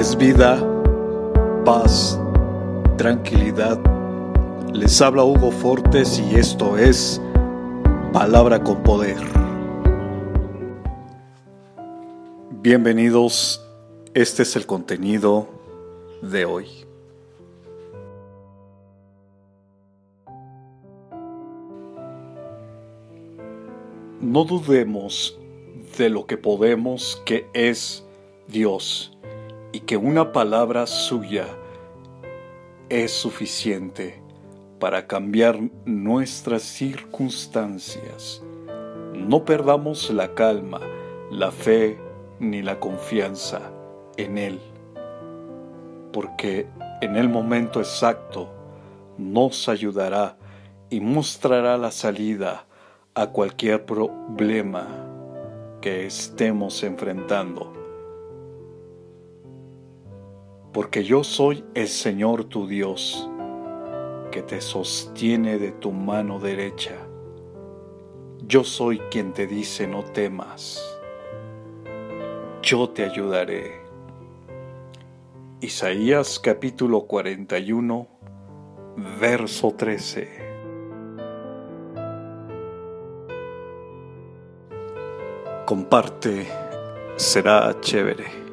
es vida, paz, tranquilidad. Les habla Hugo Fortes y esto es Palabra con Poder. Bienvenidos, este es el contenido de hoy. No dudemos de lo que podemos que es Dios y que una palabra suya es suficiente para cambiar nuestras circunstancias. No perdamos la calma, la fe ni la confianza en Él, porque en el momento exacto nos ayudará y mostrará la salida a cualquier problema que estemos enfrentando. Porque yo soy el Señor tu Dios, que te sostiene de tu mano derecha. Yo soy quien te dice no temas. Yo te ayudaré. Isaías capítulo 41, verso 13. comparte, será chévere.